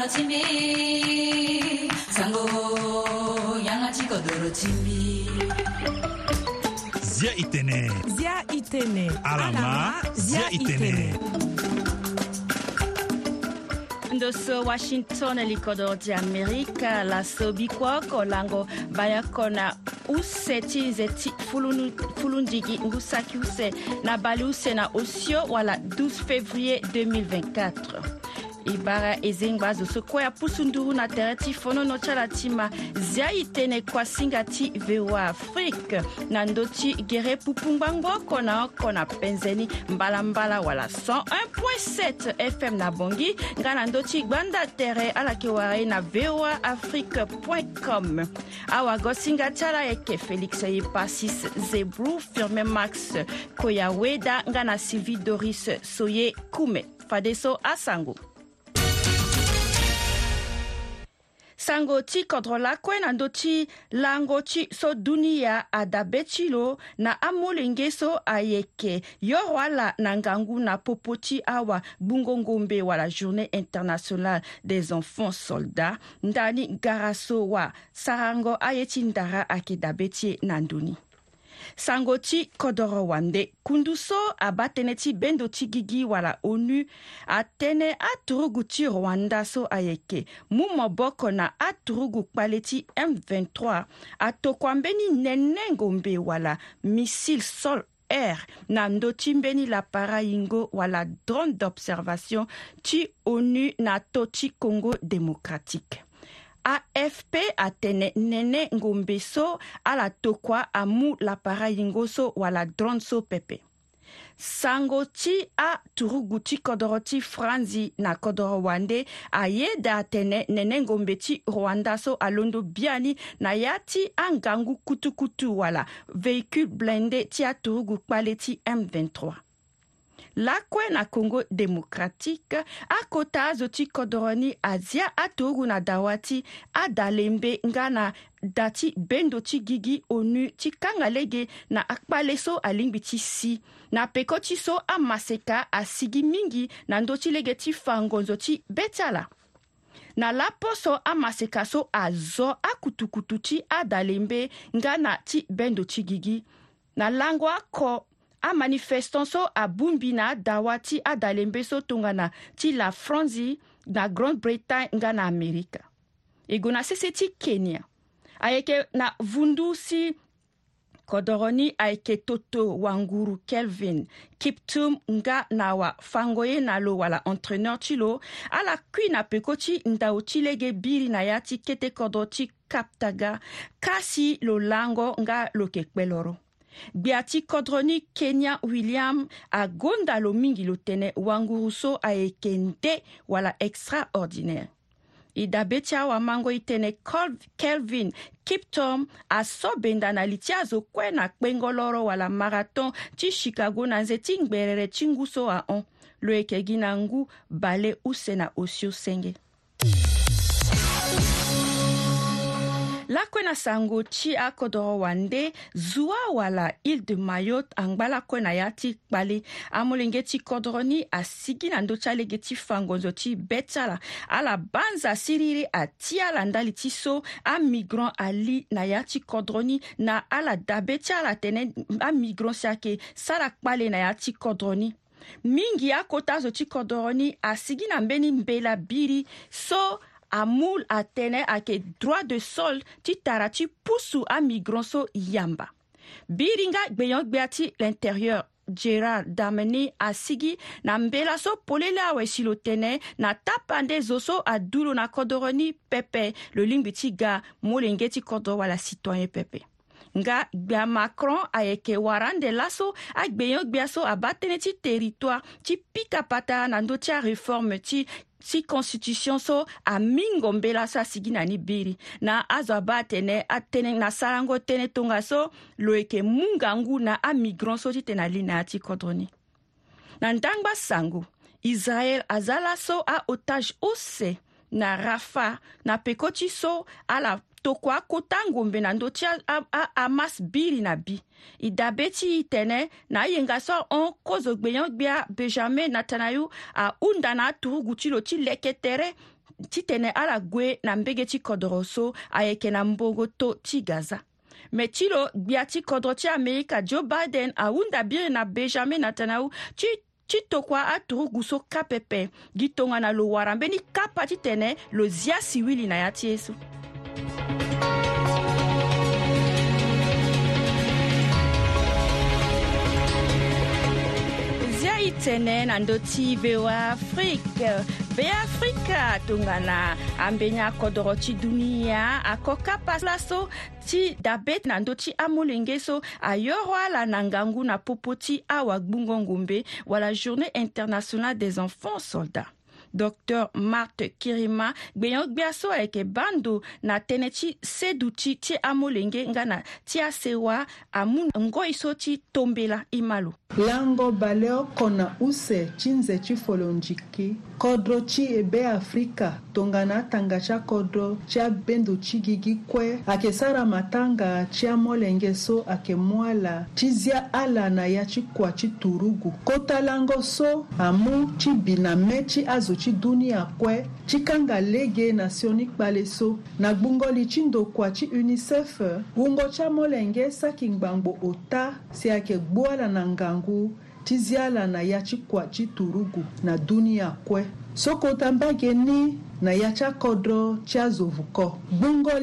dorotimi sango yanga chiko dorotimi zia itene zia itene alama zia itene ndoso washington likodo ti amerika laso bikua kolango baya kona use ti nze ti fulundigi ngu saki use na bale use na osio wala 12 février 2024 e bara e zengba azo so kue apusu nduru na tere ti fonono ti ala ti ma zia e tënë kua singa ti voa afrique na ndö ti gere pupungba ngboko na oko na penzeni mbalambala wala 101.7 fm na bongi nga na ndö ti gbanda tere ala yeke wara ye na voa afrique com awago singa ti ala yeke félix ye pasis zebrou firmin max koya weda nga na sylvie doris soye kume fadeso asango sango ti kodro lakue na ndö ti lango ti so dunia adabe ti lo na amolenge so ayeke yoro ala na ngangu na popo ti awa gbungongombe wala journée internationale des enfants soldats ndani gara so wa sarango aye ti ndara ayeke dabe ti e na ndöni sango ti kodro wande kundu so abâ tënë ti bendo ti gigi wala onu atënë aturugu ti rwanda so ayeke mu moboko na aturugu kpale ti m23 atokua mbeni nenengo mbe wala missile sol air na ndö ti mbeni lapara hingo wala drone d'observation ti onu na tö ti congo démocratique afp atene nene ngombe so ala tokua amu lapara yengo so wala drone so pepe sango ti aturugu ti kodro ti franzi na kodro wande ayeda atene nene ngombe ti rwanda so alondo biani na ya ti angangu kutukutu wala véhicule blindé ti aturugu kpale ti m23 lakue na kongo demokratike akota azo ti kodro ni azia atoru na dawa ti ada lembe nga na da ti bendo ti gigi onu ti kanga lege na akpale so alingbi ti si na peko ti so amaseka asigi mingi na ndö ti lege ti fa ngonzo ti be ti ala na lapo so amaseka so azo akutukutu ti ada lembe nga na ti bendo ti gigi na lango ako amanifestan so abungbi na dawa ti adalen be so tongana ti la france na grande-bretagne nga na amerika e gue na sese ti kenya ayeke na vundu si kodro ni ayeke toto wanguru kelvin kiptum nga na awafango ye na lo wala entraîneur ti lo ala kui na peko ti ndau ti lege biri na ya ti kete kodro ti kaptaga kasi lo lango nga lo yeke kpe loro gbe ati kodroni kenya william agonda lo mingi lo tënë wanguru so ayeke nde wala extraordinaire e dabe ti awamango e tënë kelvin kiptom asobenda na li ti azo kue na kpengo loro wala marathon ti chicago na nze ti ngbere ti ngu so ahon lo yeke gi na ngu bale use na osio senge lakue na sango ti akodro wande zo awala ile de mayotte angba lakue na ya ti kpali amolenge ti kodro ni asigi na ndö ti alege ti fangonzo ti be ti ala ala banza siriri ati ala ndali ti so amigrant ali na ya ti kodro ni na ala dabe ti ala tënë amigrant si ayeke sara kpale na ya ti kodro ni mingi akota azo ti kodro ni asigi na mbeni mbela biri so amu atënë ayeke droit de sol ti tara ti pusu amigran so yamba biri nga gbeyongbe'a ti l'intérieur gerard damini asigi na mbela so pole la awe si lo tënë na tapande zo so adulu na kodro ni pepe lo lingbi ti ga mu lenge ti kodro wala citoyen pepe nga gbia macron ayeke wara ande laso agbe yongbia so aba tënë ti territoire ti pikapata na ndö ti areforme ti si constitution so amingo mbela so asigi na ni biri na azo abâ atene atënë na sarango tënë tongaso lo yeke mu ngangu na amigran so ti tene ali na ya ti kodro ni na ndangba sango israel azala so ahotage ose na rafa na peko ti so ala tokua akota ngombe na ndö ti amas biri na bi e dabe ti e tene na ayenga so ahon kozo gbeyon gbia benjamin natanayu ahunda na aturugu ti lo ti leke tere ti tene ala gue na mbege ti kodro so ayeke na mbongo to ti gaza me ti lo gbia ti kodro ti amerika joe biden ahunda biri na benjamin natanayu ti ti tokua aturugu so kapepe gi tongana lo wara mbeni kapa ti tene lo zia siwili na ya ti ye so zia e tënë na ndö ti voa afrique be afrika tongana ambeni akodro ti dunia akoka pasla so ti dabe na ndö ti amolenge so ayoro ala na ngangu na popo ti awagbungo ngombe wala journée internationale des enfants soldats dr marte kirima gbeyɔn gbia so ayeke bando na tënë ti sedu ti ti amolenge nga na ti asewa amû ngoi so ti tombela i ma lo lango baleoko na use ti nze ti folonziki kodro ti e be afrika tongana atanga ti akodro ti abendo ti gigi kue ayeke sara matanga ti amolenge so ayeke mu ala ti zia ala na ya ti kua ti turugu kota lango so amu ti bi na mê ti azo ti dunia kue ti kanga lege na sioni kpale so na gbungoli ti ndo kua ti unicef ngungo ti amolenge saki ngbangbo ota si ayeke gbu ala na ngangu tiziala na ya ti kua ti turugu na dunia kue soko mbage ni na ya ti akodro ti azovu ko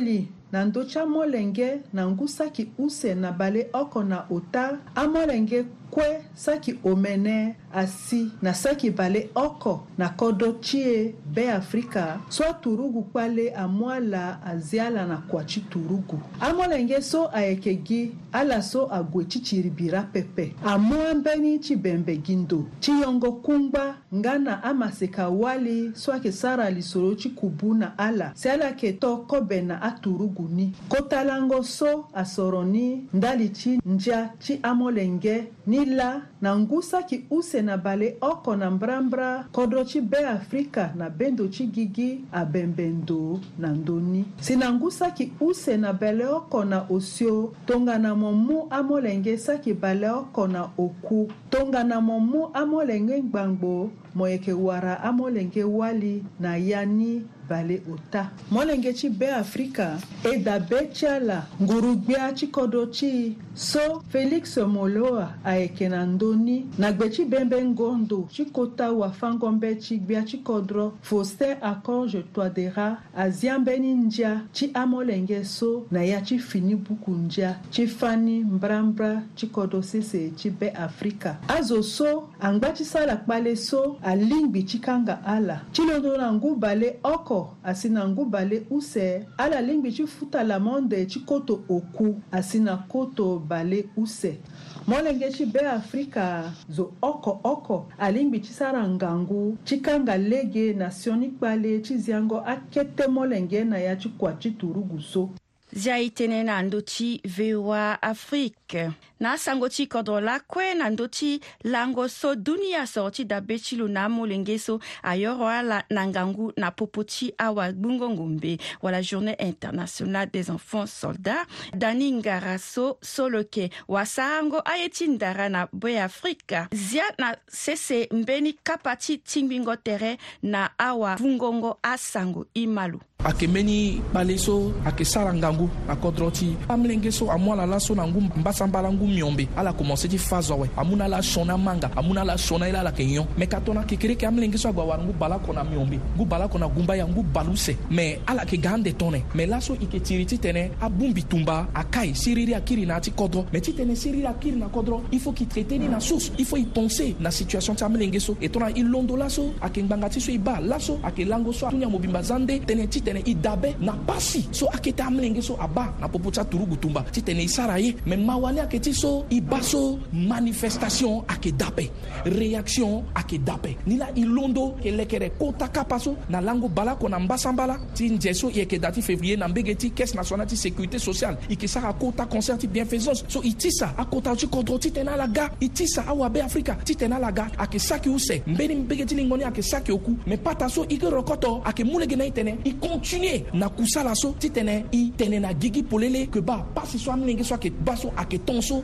li na ndö ti amolenge na ngu saki use na bale oko na ota amolenge kue saki omene asi na saki bale oko na kodo ti e be afrika so aturugu kue ale amû ala azi ala na kua ti turugu amolenge so ayeke gi ala so ague ti tsiribira pepe amû ambeni ti bembe gi ndo ti yongo kungba nga na amaseka wali so ayeke sara lisolo ti kubu na ala si ala yeke to kobe na aturugu ni kota lango so asoro ni ndali ti nzia ti amolenge ni Mila na ngu saki use na bale oko na mbrambra kodro ti be afrika na bendo ti gigi abembe ndo na ndöni si na ngu saki use na bale oko na osio tongana mo mu amolenge saki bale oko na oku tongana mo mu amolenge gbangbo mo yeke wara amolenge wali na ya ni bale ota molenge ti be afrika e dabe ti ala nguru gbia ti kodro ti so felix moloa ayeke na ndö doni na gbe ti bembe ngondo ti kota wafango mbe ti gbia ti kodro vo se akonge toadera azia mbeni ndia ti amolenge so na ya ti fini buku ndia ti fani mbrambra ti kodro sese ti be afrika azo so angba ti sara kpale so alingbi ti kanga ala ti londo na ngu bale oko asi na ngu bale use ala lingbi ti futa lamonde ti koto oku asi na koto bale use molenge ti be afrika zo oko oko alingbi ti sara ngangu ti kanga lege na sioni kpale ti ziango akete molenge na ya ti kua ti turugu so zia e tënë na ndö ti voa afrique na sango ti kodro lakue na ndö ti lango so dunia soro ti dabe ti lo na amolenge so ayoro ala na ngangu na popo ti awagbungongo mbe wala journée internationale des enfants soldats dani ngara so soloke wasarango aye ti ndara na beafrika zia na sese mbeni kapa ti tinggbingo tere na awabungongo asango i ma lo ayeke mbeni kpale so ayeke sara ngangu na kodro ti amolenge so amwala laso na ngu mbasambala ngu ku miɔn be ala komɔsɛti fa zɔ wɛ amu n'ala sɔnna manga amu n'ala sɔnna ila la kɛ ɲɔ mɛ ka tɔna kekereke am len kisɔ gbawara ngu bala kɔna miɔn be ngu bala kɔna gunbaya ngu balu sɛ mɛ ala ke gan de tɔnɛ mɛ laso ike tiriti tɛnɛ a bun bi tunba a kai siriri a kiri na ati kɔdrɔ mɛ ti tɛnɛ siriri a kiri na kɔdrɔ il faut ki traite ni na sos il faut i tɔnse na situation ti am len ge so e tɔna i londo laso a ke ngbanga ti so i ba laso a ke lango so a tunya mobimba zande tɛnɛ ti tɛnɛ i dabɛ na pasi so a ke tɛ am len ge so a ba na popo ti a turugu tunba ti tɛnɛ i sara ye mɛ mawani a ke ti biso i b'a so manifestation ayeke dape réaction ayeke dape ni la e londo yeke lekere kota kapa so na lango bala kue na mbasa mbala ti nze so e yeke da ti février na mbege ti caisse nationale ti sécurité sociale e yeke sara kota concert ti bienfaisance so e ti sa akota ti kodro ti tene alaga e ti sa awabe afrika ti tene alaga ayeke saki use mbeni mbege ti lingoni ayeke saki oku me pata so e ge rokoto ayeke mu lege na e tene e continue na kusala so ti tene e tene na gigi polele yeke ba apasi so amilenge so ayeke ba so ayeke tongaso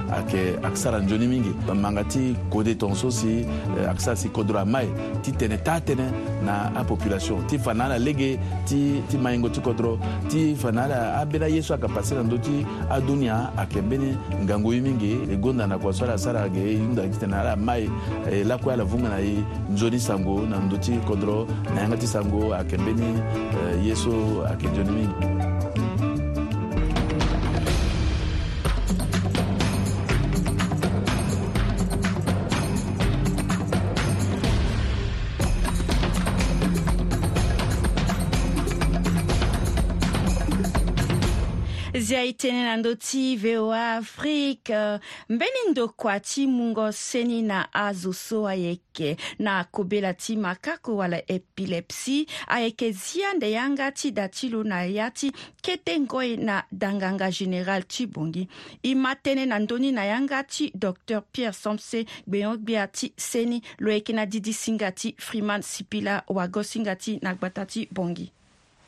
a yeke akisa ra nzoni mingi manga ti kode tongaso eh, si akisa si kodro ama e ti tene taa tënë na apopulation ti fa na ala lege ti, ti mahingo ti kodro ti fa na ala ambeni aye so ayeke pase na ndö ti adunia ayeke mbeni ngangu ye mingi e gonda na kua so ala sara ge e hunda ti tene ala ma e e lakue ala vunga na e nzoni sango na ndö ti kodro na yanga ti sango ayeke mbeni eh, ye so ayeke nzoni mingi itenelanndo ti voa afrique euh, mbeni ndo kua ti mungo seni na azo so ayeke na kobela ti makako wala epilepsie ayeke zia nde yanga ti da ti lo na ya ti kete ngoi na danganga général ti bongi e ma tënë na ndöni na yanga ti docteur pierre somse gbeyongbea ti seni lo yeke na didisinga ti freeman sipila wagosinga ti na gbata ti bongi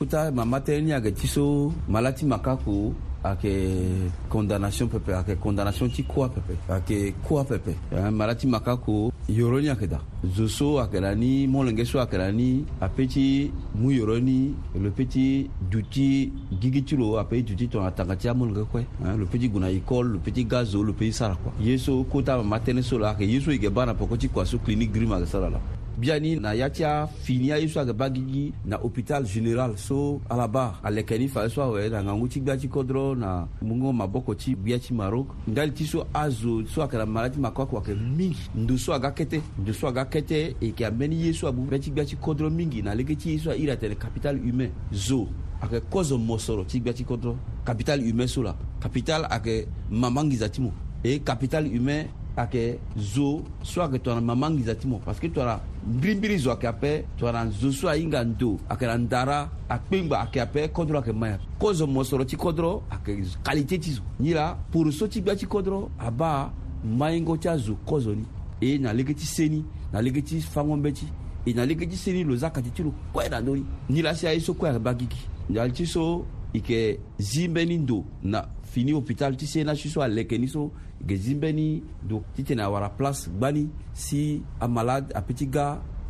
uta mamatɛrɛni a kɛ tiso malati maka ko a kɛ condamnation pɛpɛ a kɛ condamnation ti koa pɛpɛ a kɛ koa pɛpɛ malati maka ko yoroni a kɛta zoso a kɛra ni mɔlɛngɛso a kɛra ni a peti mu yoroni le peti duti gigiti lo a peti duti tɔn a tangatia mɔlɛngɛ kɔɛ le peti guna ikɔl le peti gazo le peti sara kua yeso kota mamatɛrɛniso la a kɛ yeso i e kɛ bana pɔkɔti kuaso clinique grima kɛ sara la biani na yatia finia ye so ayeke bagigi na hôpital général so ala ba aleke ni fa ye so awe na ngangu ti gbia ti kodro na mungo maboko ti gbia ti maroc ndali ti so azo so ayeke na mala ti makuaku ayeke mingi ndo so aga kete ndo so aga kete e yeke ambeni ye so abu mbe ti gbia ti kodro mingi na lege ti ye so airi atene capital humain zo ayeke kozo mo soro ti gbia ti kodro capital humain so la capital ayeke mamangiza ti mo e capital humain ake zo so ayeke tongana mama ngiza ti mo parce que tongana mbirimbiri zo ayeke ape tongana nzo so ahinga ndo ayeke na ndara akpengba ayeke ape kodro ayeke maya. ayeke kozo mo soro ti kodro ayeke kalite ti zo ni la puru so ti gbia ti kodro abâ maingo ti azo kozo ni e na lege ti seni na lege ti fango mbe ti e na lege ti seni lo zakati ti lo kue na ndö ni ni la si aye so kue ayeke ba gigi nzali ti so yeke zi mbeni ndo na fini hôpital ti se na si so aleke ni so ge zinbe ni do ti tene awara place gba ni si amalade apeut ti ga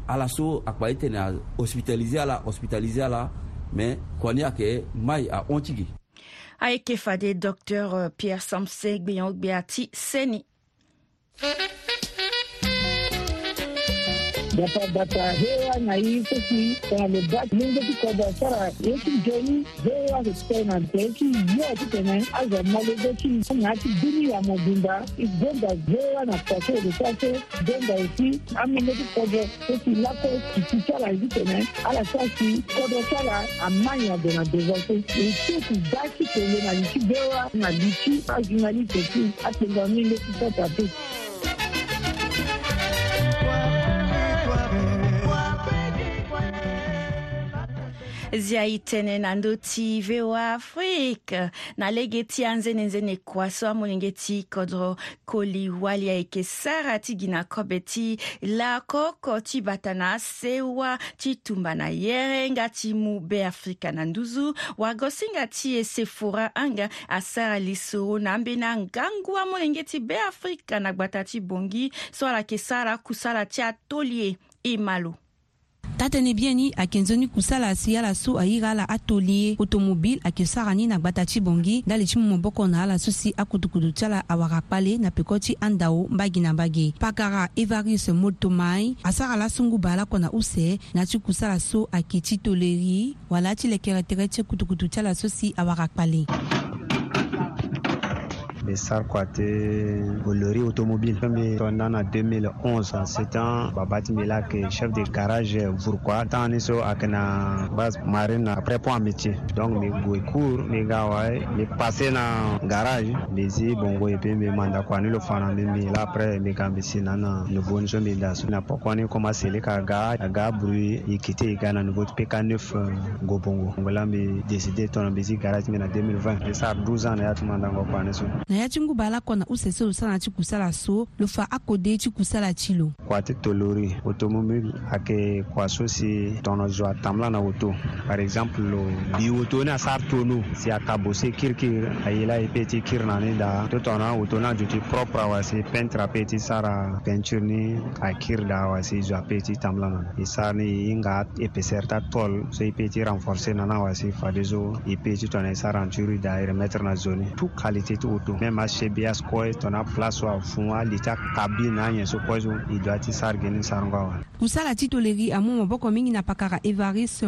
ala so akpa ye tene ahospitalize ala hospitalize ala me koni ayeke mai ahon ti ge ayeke fade docteur euh, pierre samse gbéyan gbéa ti seni data hewa na hii sisi kuna mebat mungu tukoba sara yeki joni hewa experiment yeki yo tutene aza malego ki na ti duni ya mobimba igonda hewa na kwase edesase gonda esi amene tukoba esi lako kiti sara ezi tene ala sasi kodo sara amanya dona devase esi ti daki tene na liti hewa na liti azuna liti esi atenga minde ti sata pe zia tënë na ndö ti voa afrique na lege ti anzene-nzene kua so amolenge ti kodro koli wali ayeke sara ti gi na kobe ti lakoko ti bata na asewa ti tumba na yerenga ti mu be afrika na nduzu wagosinga ti e sefora anga asara lisoro na ambeni angangu amolenge ti be afrika na gbata ti bongi so ala yeke sara kusala ti atoli e e malo tatene bien ni ayeke nzoni kusala si ala so airi ala atoli ye automobile ayeke sara ni na gba ta ti bongi nda li ti mu moboko na ala so si akutukutu ti ala awara kpale na peko ti andao mbagi na mbage pakara evariste mod tomai asara lasungu ba ala kona use na ti kusala so ayeke ti toleri wala ti yeke tere tere ti kutukutu ti ala so si awara kpale Bessar Kouate Bolori Automobile. Tondana 2011 sitan babati milak chef de garage pourquoi tani so akana base marine après point métier donc mi goy cour mi gawa mi dans na garage mi zi bongo et puis mi manda kwa ni lo fana mi mi la après mi kambi sinana le bon so mi da so na pourquoi ni commencé le kaga aga bruit i quitter i gana nouveau PK9 euh, go bongo ngola mi décider ton tourner zi garage mi na 2020 et ça 12 ans na yatuma mandango kwa ni so na ya ti ngu baa lakɔ na usese lo sara ti kusala so lo fa akode ti kusala ti lo kua ti tolori automobile ayeke kua so si tongana zo atambula na woto par exemple lo mbi woto ni asara tonu si aka bose kirikiri aye la e peut ti kiri na ni da totongana woto ni azo ti propre awasi peintre apeut ti sara peinture ni akiri da awasi zo apeut ti tambula na e sara ni hinga e épaisseur ta tol so e peut ti renforcer na ni awasi fade zo e peut ti tongana e sara renture da e remettre na zo ni toute qualité ti woto mema CBS koy tona place wa funwa lita kabi na nye so koy zun i doit sar geni sarngwa wa musala titoleri amu maboko mingi na pakara Evariste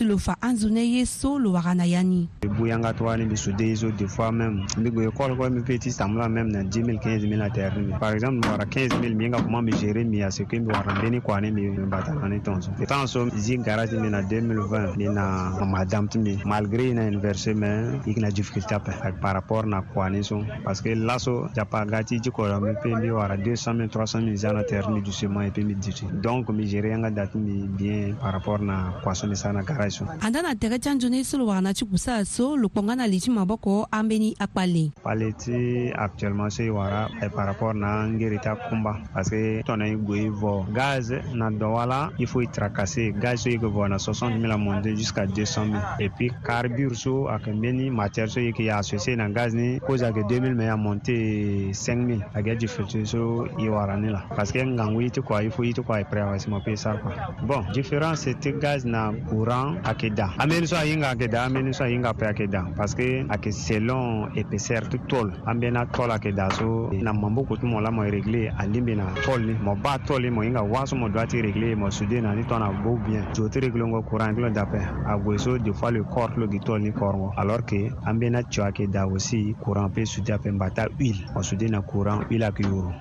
lo fa anzune ye so lo warana yani buyanga to ani bisu dezo de fois même mi go école ko mi petit samla même na 10000 15000 na terre mi par exemple wara 15000 mi nga kuma mi gérer mi ase ko mi wara beni ko ani mi bata ani tonso et tant so zin garage mi na 2020 ni na madame timi malgré na inversé mais ikna difficulté par rapport na quoi coalition parce que l'asso japagati jikora mi pe mi wara 200 000 300 000 zanateurs mi du seulement et puis mi diti donc mi gérer nga date mi bien par rapport à na kwaso mi sana garage andana tege chanjo ne sulu wana chikusa so lukonga na lichi maboko ambeni akpale paleti actuellement se wara et par rapport na ngerita kumba parce que ton ay vo gaz na dowala il faut y tracasser gaz yi ko vona 60 000 à monter jusqu'à 200 000 et puis carburant carbure so akambeni matière ce qui ki associé dans gaz ni ko cause a kɛ 2000 mɛ a monte 5000 a kɛ jifitirso i warani la parce que ngangu i tɛ kɔ i fo i tɛ kɔ a prevasement pesa kɔ bon différence tɛ gaz na courant a kɛ da an bɛ nisɔn a yi nka a kɛ da an bɛ nisɔn a yi nka pɛ a kɛ da parce que a kɛ selon épaisseur tu tol an bɛ na tol a kɛ da so na mambo kutu mɔ la mɔ réglé a lim na tol ni mɔ ba tol ni mɔ yi nka waaso mɔ doit réglé mɔ soudé na ni tɔn na bo bien jo ti réglé ŋɔ courant tulon dapɛ a so des fois le corps tulo ki tol ni corps alors que an bɛ na cɔ a kɛ da aussi courant ampe sude ape mbata huile mo sude na courant huile ayeke yoro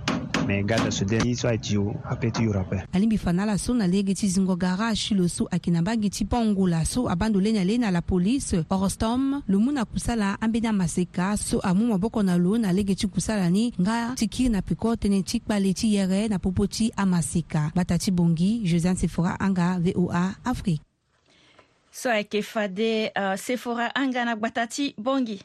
me ga da sude ni so aye o apeut ti yoro ape alingbi fa na laso na lege ti zingo gara asi lo so ayeke na mbage ti pongo laso abando leni alei na la polise oro stom lo mu na kusala ambeni amaseka so amû maboko na lo na lege ti kusala ni nga ti kiri na piko tënë ti kpale ti yere na popo ti amaseka bata ti bongi josiane sefora anga voa afrique so ayeke fade uh, sefora anga na gbata ti bongi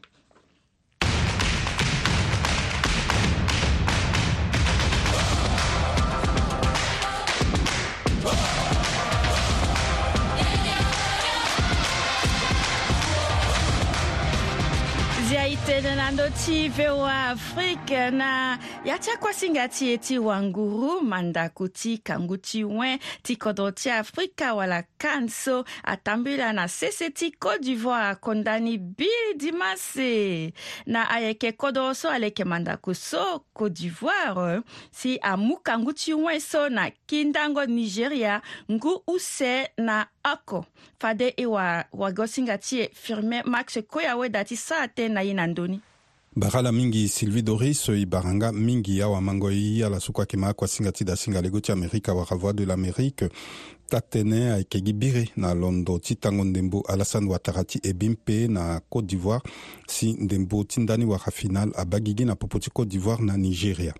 itenena ndö ti voa afrique na ya ti akuasinga ti e ti wanguru mandaku ti kangu ti wen ti kodro ti afrika wala kan so atambula na sese ti côte d'ivoire akonda ni bili dimase na ayeke kodro so aleke mandaku so côte d'ivoire si amu kangu ti wen so na kindango nigéria ngu use na oko fade e wa wagosinga ti e firmin max koya weda ti sara te na ye na ndöni bakala mingi sylvie doris e baranga mingi awamango e ala so kuâke ma akuasinga ti dasinga lego ti amérika awara voix de l'amérique ta tënë ayeke gi biri na londo ti tango ndembo alassane watara ti ebi mpe na côte d'ivoire si ndembo ti ndani wara final abagi gi na popo ti côte d'ivoire na nigéria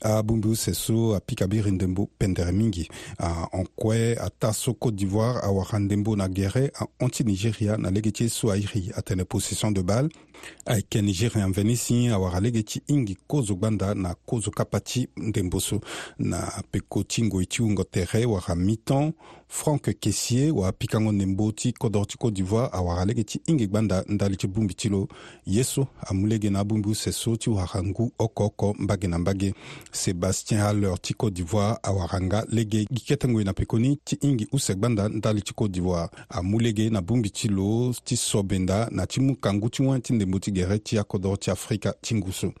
abungbi use so apika biri ndembo pendere mingi ahokue ata so côte d'ivoire awara ndembo na guéré ahon ti nigéria na lege ti e so airi atene possession de balle ayeke nigéria mveni si awara lege ti hingi kozo gbanda na kozo kapa ti ndembo so na peko ti ngoi ti hungo tere wara mi ton frank kesie wapikango ndembo ti kodro ti côte d'ivoire awara lege ti hingi gbanda ndali ti bongbi ti lo ye so amu lege na abongbi use so ti wara ngu oko oko mbage na mbage sébastien haller ti côte d'ivoire awara nga lege gi kete ngoi na pekoni ti hingi use gbanda ndali ti côte d'ivoire amu lege na bongbi ti lo ti sobenda na ti mu kangu ti wan ti ndembo timbu ti gere ti akodro ti afrika ti ngusu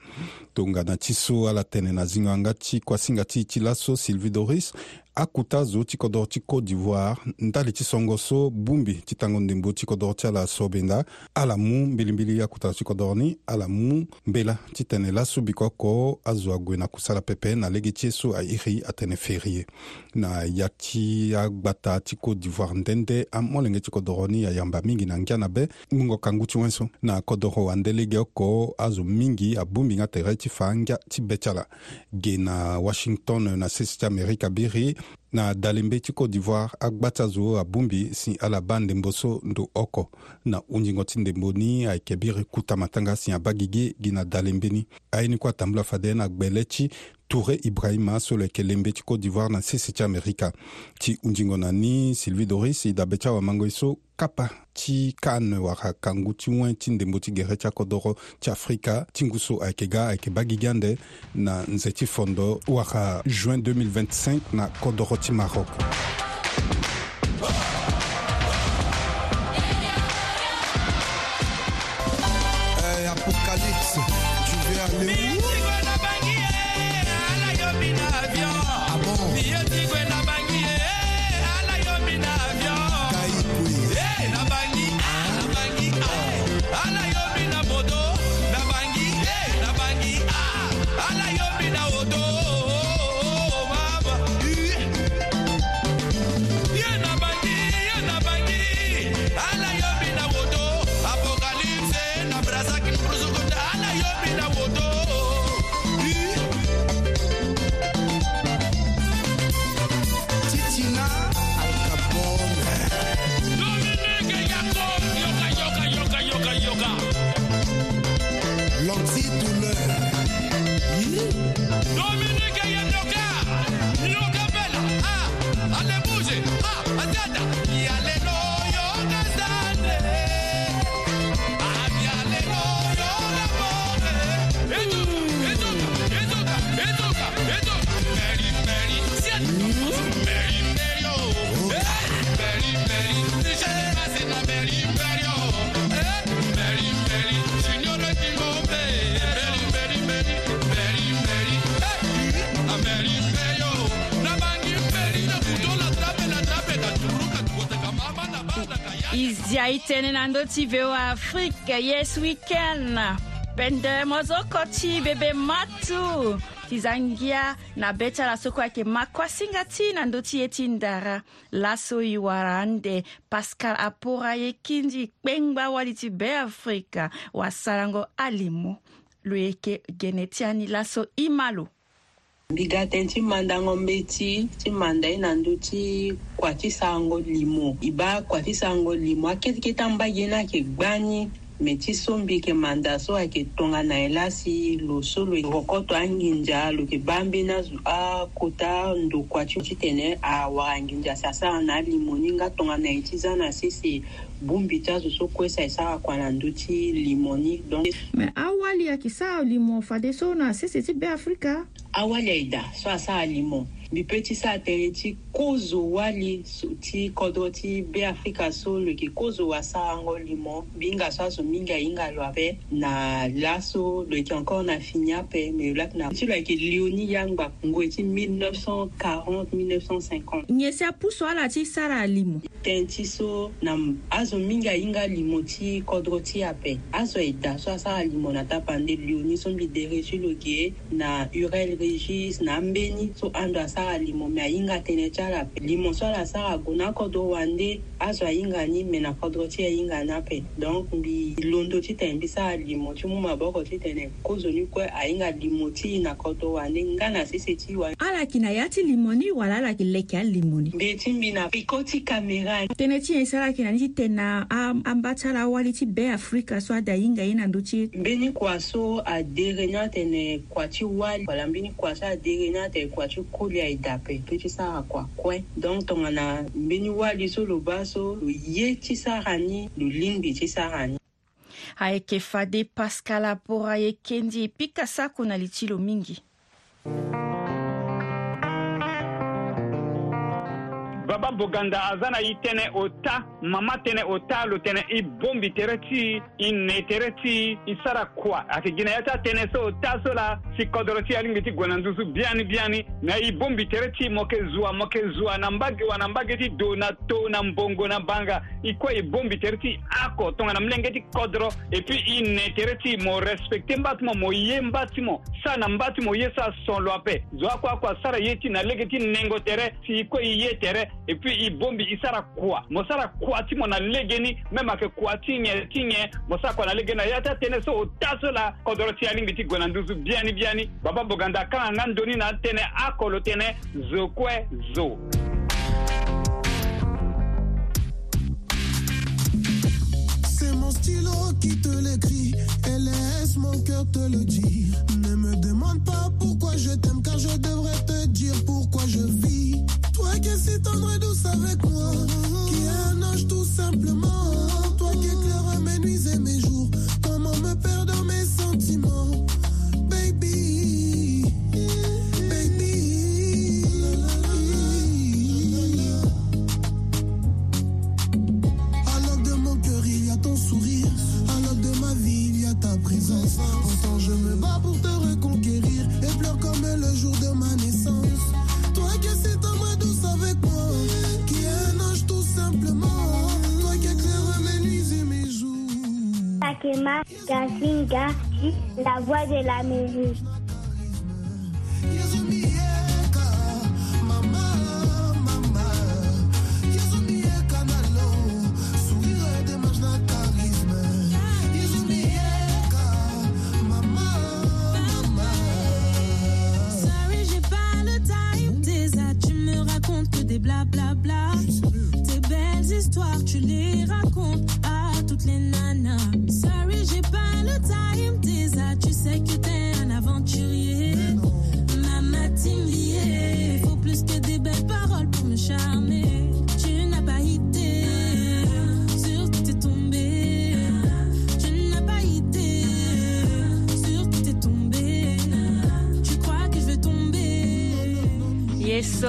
tongana ti so ala tene na zingo yanga ti kuasinga ti ti laso sylvie doris akuta zo ti kodro ti côte d'ivoire nda li ti songo so bungbi ti tango ndembo ti kodro ti ala so benda ala mu mbilimbili akuta ti kodro ni ala mu mbela ti tene laso biko oko azo ague na kusala pepe na lege ti e so airi atene ferie na ya ti agbata ti côte d'ivoire ndende amolenge ti kodro ni ayamba mingi na ngia na be ngbungo kangu ti wenso na kodro ande lege oko azo mingi abungbi nga tere ti fa angia ti be ti ala ge na washington na sese ti amerika biri na dalen be ti cote d'ivoire agbata zo abungbi si ala ba ndembo so ndo oko na hunzingo ti ndembo ni ayeke biri kutama tanga si abâ gigi gi na dalen mbeni aini kue atambula fade na gbele ti touré ibrahima so lo yeke lembe ti cote d'ivoire na sese ti amerika ti hunzingo na ni sylvie doris i dabe ti awamango e so kapa ti ka na waka kangu ti wen ti ndembo ti gere ti akodro ti afrika ti nguso ayeke ga ayeke ba gi ga ande na nze ti fondo waka juin 2025 na kodro ti maroc ya itene na ndö ti voa afrique yes weekend pende mozoko ti bebe matu ti zangia na be ti ala soko ayeke makua singa ti na ndö ti ye ti ndara laso e wara ande pascal apora ye kindi kpengba wali ti beafrika wasarango alimu lo yeke gene ti ani laso i ma lo mbi ga tënë ti mandango mbe ti ti manda e ye na ndö ti kua ti sarango limo e ba kua ti sarango limo akitiki tambâ ye ni ayeke gbâ ni mɛ ti so mbi yeke manda so ayeke tongana e la si lo so lo oko to anginza lo yeke ba ambeni akota ndo kua ti ti tene awara nginza si asara na alimo ni nga tongana e ti za na sese bu mbi ti azo so kue si ayesara kua na ndö ti limo ni donc mɛ awali ayeke sara limo fade so na sese ti beafrika awalyaida so asa alimo mbi peut ti sâ tere ti kozo wâ li ti kodro ti beafrika so lo yeke kozo wasarango li mo mbi hinga so azo mingi ahinga lo ape na laso lo yeke encore na fini ape me lo lape na ti lo yeke lioni yangba ngue ti 1940-1950 nyen si apuso ala ti sara alimo tënë ti so na azo mingi ahinga limo ti kodro ti ape azo eda so asara limo na tapande lioni so mbi dere ti lo yeke na urel regis na ambeni so andro asara sara limonme ayinga tënë ti ala limonso ala sara gue na kodro wande azo ayinga ni mena kodro ti ayinga ni ape donc mbi londo ti tene mbi sara limo ti mu maboko ti tene kozo ni kue ayinga limo ti na kodro wande nga na sese ti wa ala yeke na ya ti limo ni wala ala yeke leke alimo ni mbe ti mbi na piko ti kamera tënë ti yeni sara yeke na ni ti tene na amba ti ala wali ti be afrika so ade ayinga ye na ndö ti mbeni kua so adere ni atene kua ti wali wala mbeni kua so adere e ni atene kua ti koli ayeda ape peut ti sara kua kue donc tongana mbeni wali so lo ba so lo ye ti sara ni lo lingbi ti sara ni ayeke fade pascal abora ye kendi e pikasako na li ti lo mingi bababoganda aza na ye tënë ota mama tënë ota lo tene i bombi tere ti i ne tere ti i sara kua ayeke gi na ya ti atënë so ota so la si kodro ti alingbi ti gue na nduzu biani biani na i bombi tere ti mo yeke zwa mo yeke zwa na mbage wa na mbage ti do na to na mbongo na banga i kue e bombi tere ti ako tongana milenge ti kodro e puis i ne tere ti mo respecte mba ti mo mo ye mba ti mo sara na mba ti mo ye so ason lo ape zo akue akua sara ye ti na lege ti nengo tere si i kue i ye tere et puis i bombi il sera quoi mo sara kuwa ti quoi na legeni me ma ke kuwa ti quoi ti mo sara kuwa na legeni na yata tɛnɛ so o taso la kɔdɔrɔ tiyani biti gɔnandusu Bien, bien. baba boganda kan an ka doni na tɛnɛ a kɔlo tɛnɛ zokuɛ zo C'est mon stylo qui te l'écrit et mon cœur te le dit Ne me demande pas pourquoi je t'aime car je devrais te dire pourquoi tendre et douce avec moi. Qui a un âge tout simplement. la voix de la musique.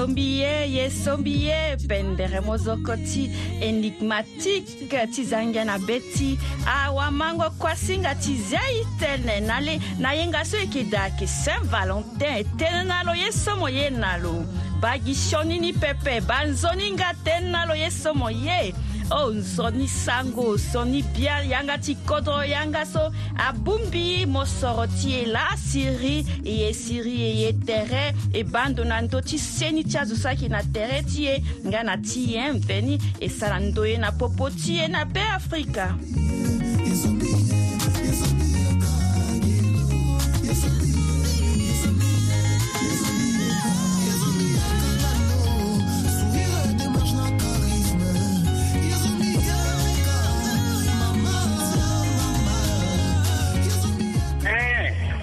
sombi ye ye sombi ye pendere mozoko ti énigmatique ti zangia na be ti awamango kuasinga ti zia e tënë na le na yenga so yeke da yeke saint valentin e tënë na lo ye somo ye na lo bagisio nini pepe banzoni nga tënë na lo ye somo ye o oh, nzoni sango soni biar yanga ti kodro yanga so abungbi mo soro ti e la siri e ye siri e ye tere e bando na ndö ti seni ti azo saki na tere ti e nga na ti ye mveni e sara ndo ye na popo ti e na beafrika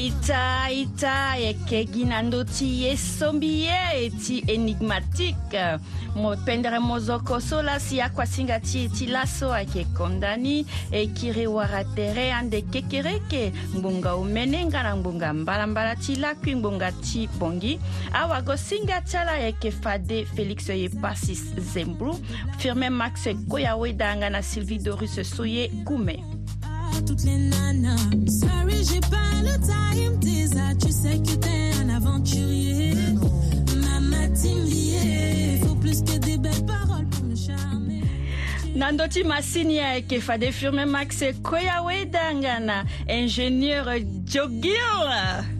ita ita ita yeke gi na ndö ti ye sombi ye ti énigmatique mo pendere mozoko so lasi akuasinga ti e ti laso ayeke kondani e kiri wara tere ande kekereke ngbonga omene nga na ngbonga mbalambala ti lakui ngbonga ti bongi awago singa ti ala yeke fade félix ye pasis zembru firmin max koy aweda anga na sylvie dorus so ye kume toutes les nanas. Sorry, j'ai pas le time, déjà. Tu sais que t'es un aventurier. Ma matinée, faut plus que des belles paroles pour me charmer. Nando Nandoti Massinia de Firme Max Koyawe Dangana, ingénieur Jogil.